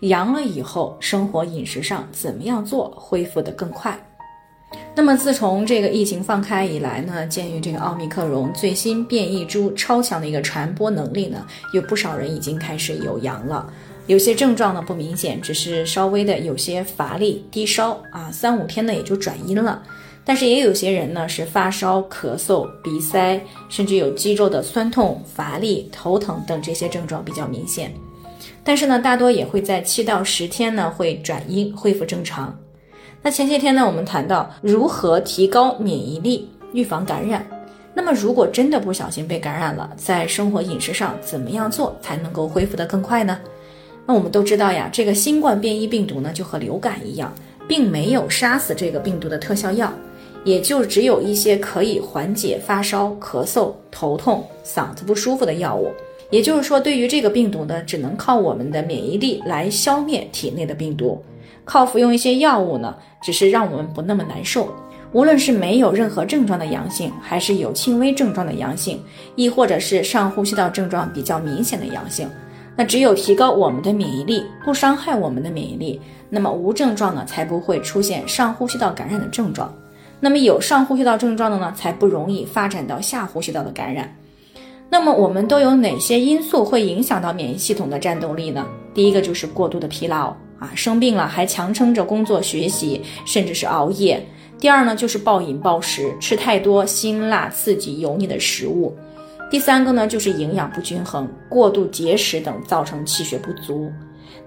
阳了以后，生活饮食上怎么样做恢复的更快？那么自从这个疫情放开以来呢，鉴于这个奥密克戎最新变异株超强的一个传播能力呢，有不少人已经开始有阳了。有些症状呢不明显，只是稍微的有些乏力、低烧啊，三五天呢也就转阴了。但是也有些人呢是发烧、咳嗽、鼻塞，甚至有肌肉的酸痛、乏力、头疼等这些症状比较明显。但是呢，大多也会在七到十天呢会转阴，恢复正常。那前些天呢，我们谈到如何提高免疫力，预防感染。那么如果真的不小心被感染了，在生活饮食上怎么样做才能够恢复得更快呢？那我们都知道呀，这个新冠变异病毒呢就和流感一样，并没有杀死这个病毒的特效药。也就只有一些可以缓解发烧、咳嗽、头痛、嗓子不舒服的药物。也就是说，对于这个病毒呢，只能靠我们的免疫力来消灭体内的病毒。靠服用一些药物呢，只是让我们不那么难受。无论是没有任何症状的阳性，还是有轻微症状的阳性，亦或者是上呼吸道症状比较明显的阳性，那只有提高我们的免疫力，不伤害我们的免疫力，那么无症状呢，才不会出现上呼吸道感染的症状。那么有上呼吸道症状的呢，才不容易发展到下呼吸道的感染。那么我们都有哪些因素会影响到免疫系统的战斗力呢？第一个就是过度的疲劳啊，生病了还强撑着工作学习，甚至是熬夜。第二呢，就是暴饮暴食，吃太多辛辣刺激油腻的食物。第三个呢，就是营养不均衡，过度节食等造成气血不足。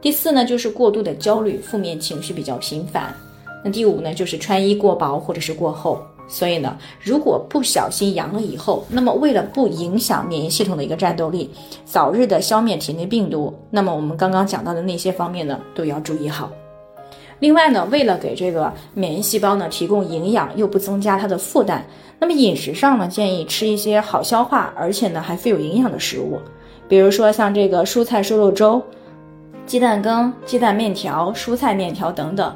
第四呢，就是过度的焦虑，负面情绪比较频繁。那第五呢，就是穿衣过薄或者是过厚。所以呢，如果不小心阳了以后，那么为了不影响免疫系统的一个战斗力，早日的消灭体内病毒，那么我们刚刚讲到的那些方面呢，都要注意好。另外呢，为了给这个免疫细胞呢提供营养，又不增加它的负担，那么饮食上呢，建议吃一些好消化，而且呢还富有营养的食物，比如说像这个蔬菜瘦肉粥、鸡蛋羹、鸡蛋面条、蔬菜面条等等。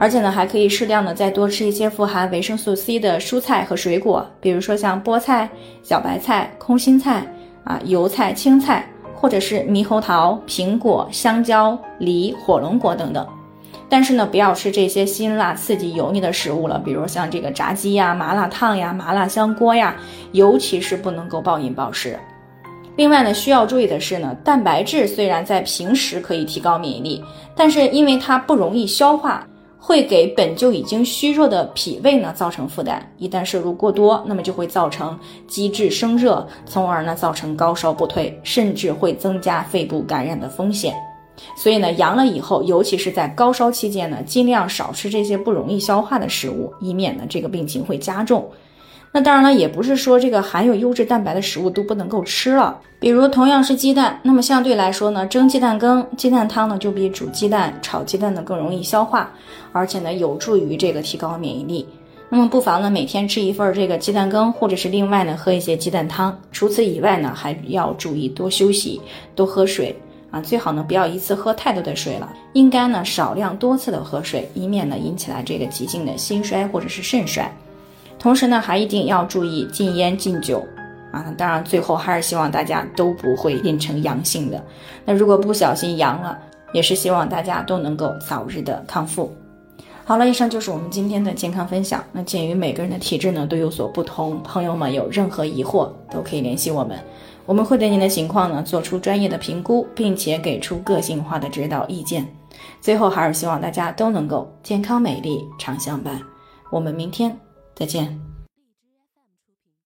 而且呢，还可以适量的再多吃一些富含维生素 C 的蔬菜和水果，比如说像菠菜、小白菜、空心菜啊、油菜、青菜，或者是猕猴桃、苹果、香蕉、梨、火龙果等等。但是呢，不要吃这些辛辣、刺激、油腻的食物了，比如像这个炸鸡呀、麻辣烫呀、麻辣香锅呀，尤其是不能够暴饮暴食。另外呢，需要注意的是呢，蛋白质虽然在平时可以提高免疫力，但是因为它不容易消化。会给本就已经虚弱的脾胃呢造成负担，一旦摄入过多，那么就会造成积滞生热，从而呢造成高烧不退，甚至会增加肺部感染的风险。所以呢，阳了以后，尤其是在高烧期间呢，尽量少吃这些不容易消化的食物，以免呢这个病情会加重。那当然了，也不是说这个含有优质蛋白的食物都不能够吃了。比如同样是鸡蛋，那么相对来说呢，蒸鸡蛋羹、鸡蛋汤呢就比煮鸡蛋、炒鸡蛋呢更容易消化，而且呢有助于这个提高免疫力。那么不妨呢每天吃一份这个鸡蛋羹，或者是另外呢喝一些鸡蛋汤。除此以外呢，还要注意多休息、多喝水啊，最好呢不要一次喝太多的水了，应该呢少量多次的喝水，以免呢引起来这个急性的心衰或者是肾衰。同时呢，还一定要注意禁烟禁酒啊！当然，最后还是希望大家都不会变成阳性的。那如果不小心阳了，也是希望大家都能够早日的康复。好了，以上就是我们今天的健康分享。那鉴于每个人的体质呢都有所不同，朋友们有任何疑惑都可以联系我们，我们会对您的情况呢做出专业的评估，并且给出个性化的指导意见。最后还是希望大家都能够健康美丽常相伴。我们明天。再见。